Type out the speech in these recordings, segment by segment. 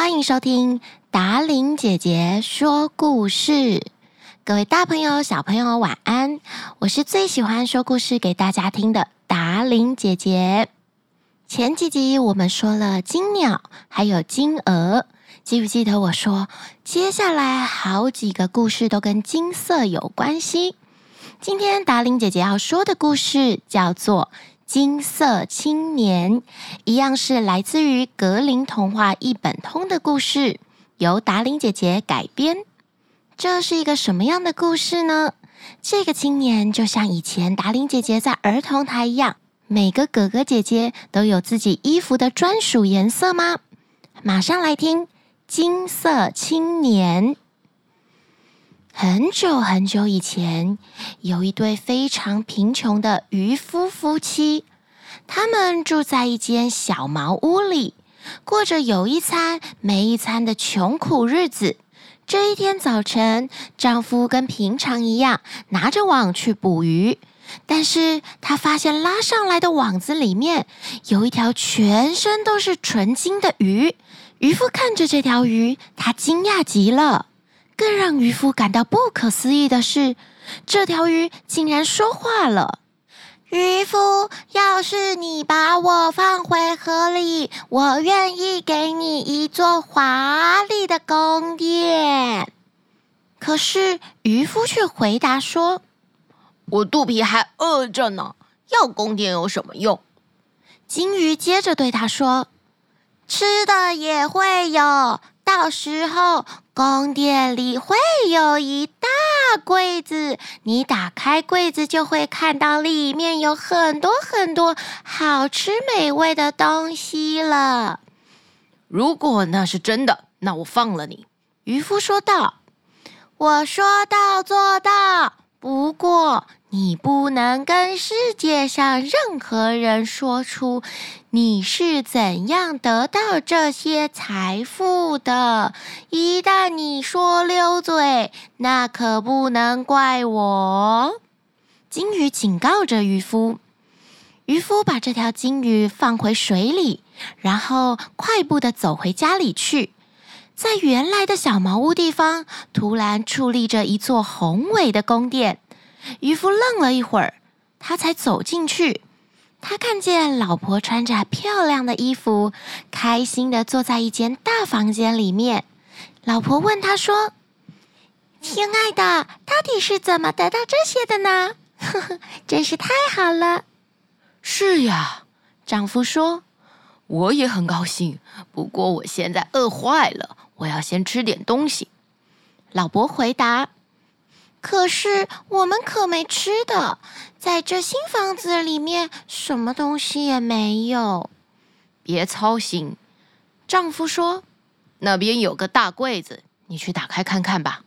欢迎收听达琳姐姐说故事。各位大朋友、小朋友，晚安！我是最喜欢说故事给大家听的达琳姐姐。前几集我们说了金鸟，还有金鹅，记不记得我说接下来好几个故事都跟金色有关系？今天达琳姐姐要说的故事叫做《金色青年》，一样是来自于格林童话一本通的故事，由达伶姐姐改编。这是一个什么样的故事呢？这个青年就像以前达伶姐姐在儿童台一样，每个哥哥姐姐都有自己衣服的专属颜色吗？马上来听《金色青年》。很久很久以前，有一对非常贫穷的渔夫夫妻，他们住在一间小茅屋里，过着有一餐没一餐的穷苦日子。这一天早晨，丈夫跟平常一样，拿着网去捕鱼，但是他发现拉上来的网子里面有一条全身都是纯金的鱼。渔夫看着这条鱼，他惊讶极了。更让渔夫感到不可思议的是，这条鱼竟然说话了。渔夫，要是你把我放回河里，我愿意给你一座华丽的宫殿。可是渔夫却回答说：“我肚皮还饿着呢，要宫殿有什么用？”金鱼接着对他说：“吃的也会有。”到时候，宫殿里会有一大柜子，你打开柜子就会看到里面有很多很多好吃美味的东西了。如果那是真的，那我放了你。”渔夫说道。“我说到做到，不过……”你不能跟世界上任何人说出你是怎样得到这些财富的。一旦你说溜嘴，那可不能怪我。金鱼警告着渔夫。渔夫把这条金鱼放回水里，然后快步的走回家里去。在原来的小茅屋地方，突然矗立着一座宏伟的宫殿。渔夫愣了一会儿，他才走进去。他看见老婆穿着漂亮的衣服，开心地坐在一间大房间里面。老婆问他说：“亲爱的，到底是怎么得到这些的呢？”呵呵，真是太好了。是呀，丈夫说：“我也很高兴，不过我现在饿坏了，我要先吃点东西。”老伯回答。可是我们可没吃的，在这新房子里面，什么东西也没有。别操心，丈夫说：“那边有个大柜子，你去打开看看吧。”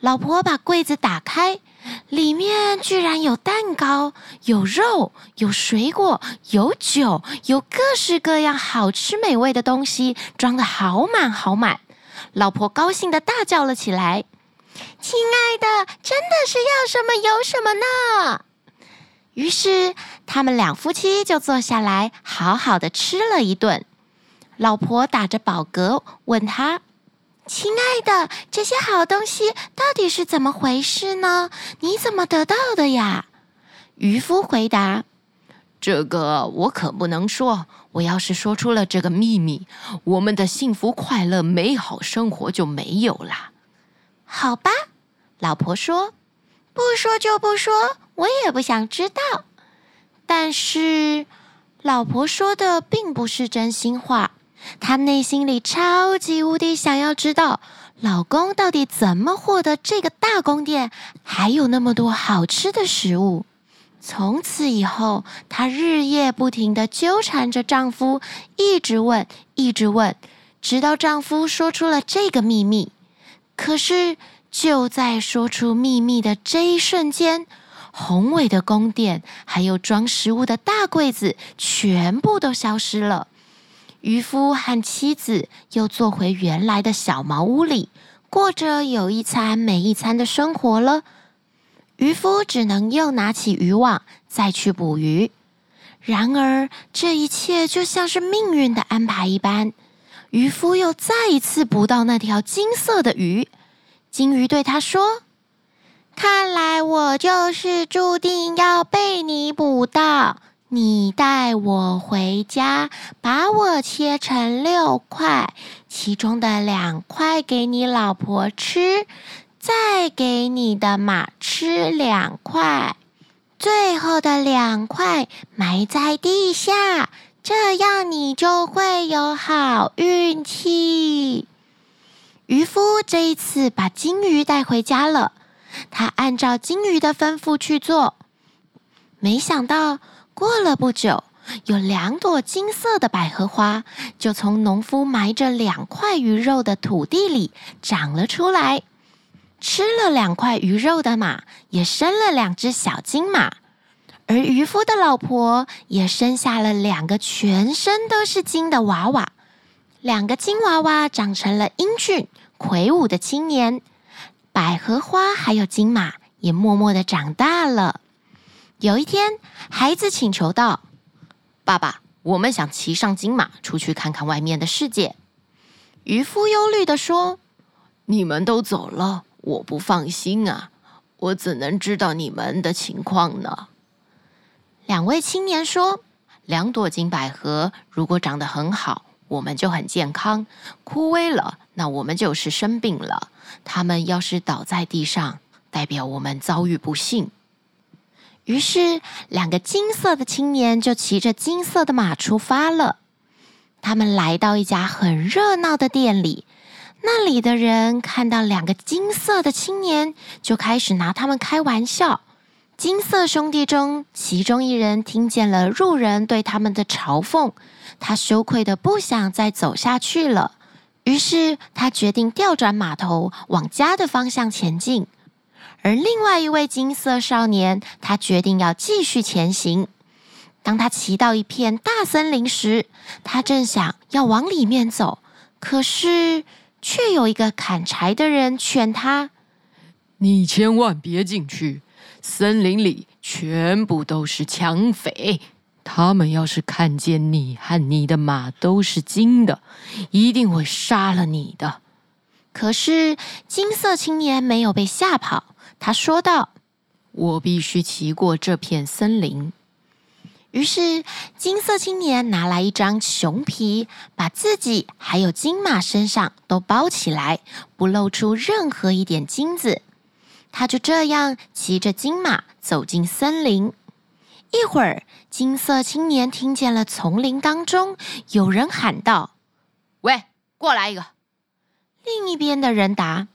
老婆把柜子打开，里面居然有蛋糕、有肉、有水果、有酒，有各式各样好吃美味的东西，装得好满好满。老婆高兴地大叫了起来。亲爱的，真的是要什么有什么呢？于是他们两夫妻就坐下来，好好的吃了一顿。老婆打着饱嗝，问他：“亲爱的，这些好东西到底是怎么回事呢？你怎么得到的呀？”渔夫回答：“这个我可不能说。我要是说出了这个秘密，我们的幸福、快乐、美好生活就没有了。”好吧，老婆说：“不说就不说，我也不想知道。”但是，老婆说的并不是真心话。她内心里超级无敌想要知道，老公到底怎么获得这个大宫殿，还有那么多好吃的食物。从此以后，她日夜不停地纠缠着丈夫，一直问，一直问，直到丈夫说出了这个秘密。可是，就在说出秘密的这一瞬间，宏伟的宫殿还有装食物的大柜子全部都消失了。渔夫和妻子又坐回原来的小茅屋里，过着有一餐没一餐的生活了。渔夫只能又拿起渔网再去捕鱼。然而，这一切就像是命运的安排一般。渔夫又再一次捕到那条金色的鱼。金鱼对他说：“看来我就是注定要被你捕到。你带我回家，把我切成六块，其中的两块给你老婆吃，再给你的马吃两块，最后的两块埋在地下，这样你就会有好运气。”渔夫这一次把金鱼带回家了，他按照金鱼的吩咐去做。没想到过了不久，有两朵金色的百合花就从农夫埋着两块鱼肉的土地里长了出来。吃了两块鱼肉的马也生了两只小金马，而渔夫的老婆也生下了两个全身都是金的娃娃。两个金娃娃长成了英俊魁梧的青年，百合花还有金马也默默的长大了。有一天，孩子请求道：“爸爸，我们想骑上金马出去看看外面的世界。”渔夫忧虑的说：“你们都走了，我不放心啊，我怎能知道你们的情况呢？”两位青年说：“两朵金百合如果长得很好。”我们就很健康，枯萎了，那我们就是生病了。它们要是倒在地上，代表我们遭遇不幸。于是，两个金色的青年就骑着金色的马出发了。他们来到一家很热闹的店里，那里的人看到两个金色的青年，就开始拿他们开玩笑。金色兄弟中，其中一人听见了路人对他们的嘲讽。他羞愧的不想再走下去了，于是他决定调转马头往家的方向前进。而另外一位金色少年，他决定要继续前行。当他骑到一片大森林时，他正想要往里面走，可是却有一个砍柴的人劝他：“你千万别进去，森林里全部都是抢匪。”他们要是看见你和你的马都是金的，一定会杀了你的。可是金色青年没有被吓跑，他说道：“我必须骑过这片森林。”于是金色青年拿来一张熊皮，把自己还有金马身上都包起来，不露出任何一点金子。他就这样骑着金马走进森林。一会儿，金色青年听见了丛林当中有人喊道：“喂，过来一个！”另一边的人答：“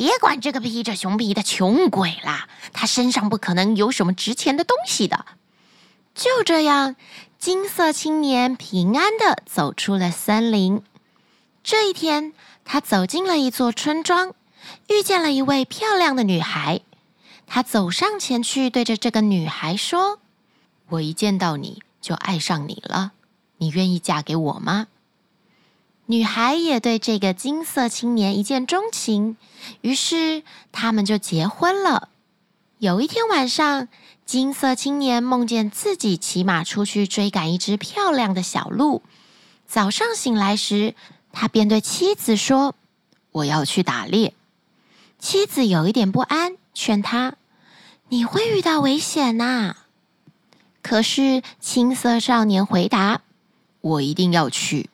别管这个披着熊皮的穷鬼啦，他身上不可能有什么值钱的东西的。”就这样，金色青年平安的走出了森林。这一天，他走进了一座村庄，遇见了一位漂亮的女孩。他走上前去，对着这个女孩说：“我一见到你就爱上你了，你愿意嫁给我吗？”女孩也对这个金色青年一见钟情，于是他们就结婚了。有一天晚上，金色青年梦见自己骑马出去追赶一只漂亮的小鹿。早上醒来时，他便对妻子说：“我要去打猎。”妻子有一点不安，劝他。你会遇到危险呐！可是青色少年回答：“我一定要去。”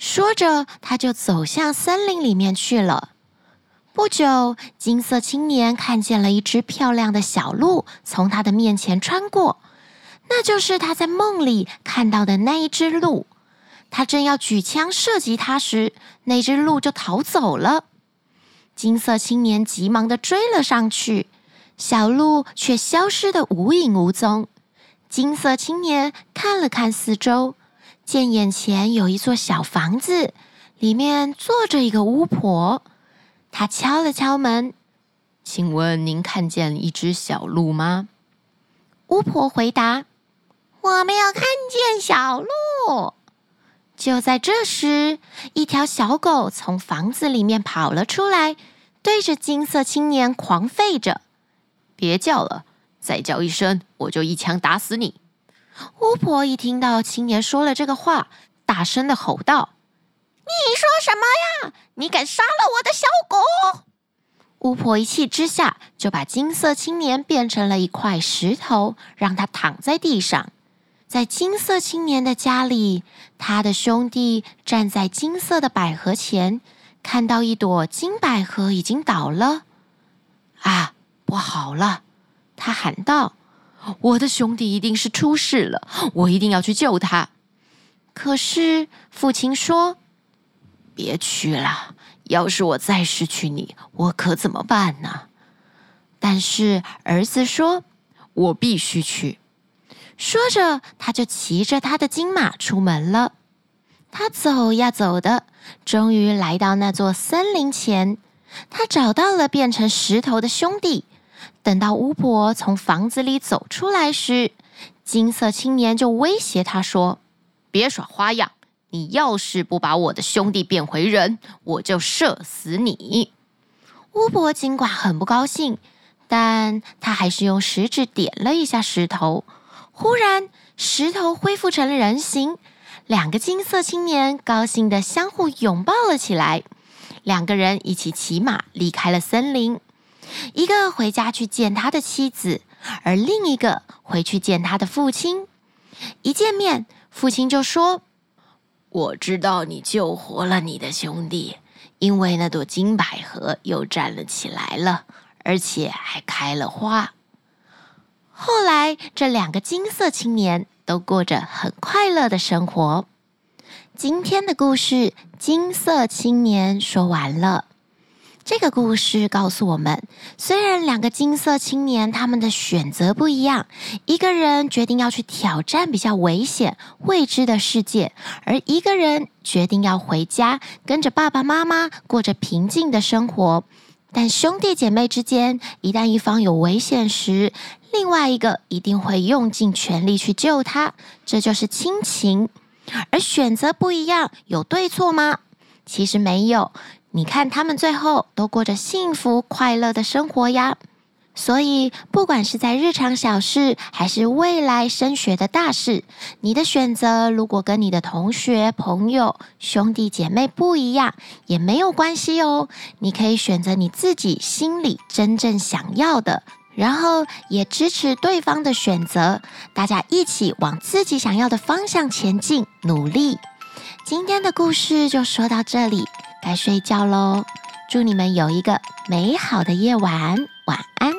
说着，他就走向森林里面去了。不久，金色青年看见了一只漂亮的小鹿从他的面前穿过，那就是他在梦里看到的那一只鹿。他正要举枪射击它时，那只鹿就逃走了。金色青年急忙地追了上去。小鹿却消失得无影无踪。金色青年看了看四周，见眼前有一座小房子，里面坐着一个巫婆。他敲了敲门：“请问您看见一只小鹿吗？”巫婆回答：“我没有看见小鹿。”就在这时，一条小狗从房子里面跑了出来，对着金色青年狂吠着。别叫了，再叫一声，我就一枪打死你！巫婆一听到青年说了这个话，大声的吼道：“你说什么呀？你敢杀了我的小狗？巫婆一气之下，就把金色青年变成了一块石头，让他躺在地上。在金色青年的家里，他的兄弟站在金色的百合前，看到一朵金百合已经倒了。啊，不好了！他喊道：“我的兄弟一定是出事了，我一定要去救他。”可是父亲说：“别去了。”要是我再失去你，我可怎么办呢？但是儿子说：“我必须去。”说着，他就骑着他的金马出门了。他走呀走的，终于来到那座森林前。他找到了变成石头的兄弟。等到巫婆从房子里走出来时，金色青年就威胁他说：“别耍花样。”你要是不把我的兄弟变回人，我就射死你！巫婆尽管很不高兴，但她还是用食指点了一下石头。忽然，石头恢复成了人形，两个金色青年高兴地相互拥抱了起来。两个人一起骑马离开了森林，一个回家去见他的妻子，而另一个回去见他的父亲。一见面，父亲就说。我知道你救活了你的兄弟，因为那朵金百合又站了起来了，而且还开了花。后来，这两个金色青年都过着很快乐的生活。今天的故事《金色青年》说完了。这个故事告诉我们，虽然两个金色青年他们的选择不一样，一个人决定要去挑战比较危险、未知的世界，而一个人决定要回家，跟着爸爸妈妈过着平静的生活。但兄弟姐妹之间，一旦一方有危险时，另外一个一定会用尽全力去救他，这就是亲情。而选择不一样，有对错吗？其实没有。你看，他们最后都过着幸福快乐的生活呀。所以，不管是在日常小事，还是未来升学的大事，你的选择如果跟你的同学、朋友、兄弟姐妹不一样，也没有关系哦。你可以选择你自己心里真正想要的，然后也支持对方的选择，大家一起往自己想要的方向前进，努力。今天的故事就说到这里。该睡觉喽，祝你们有一个美好的夜晚，晚安。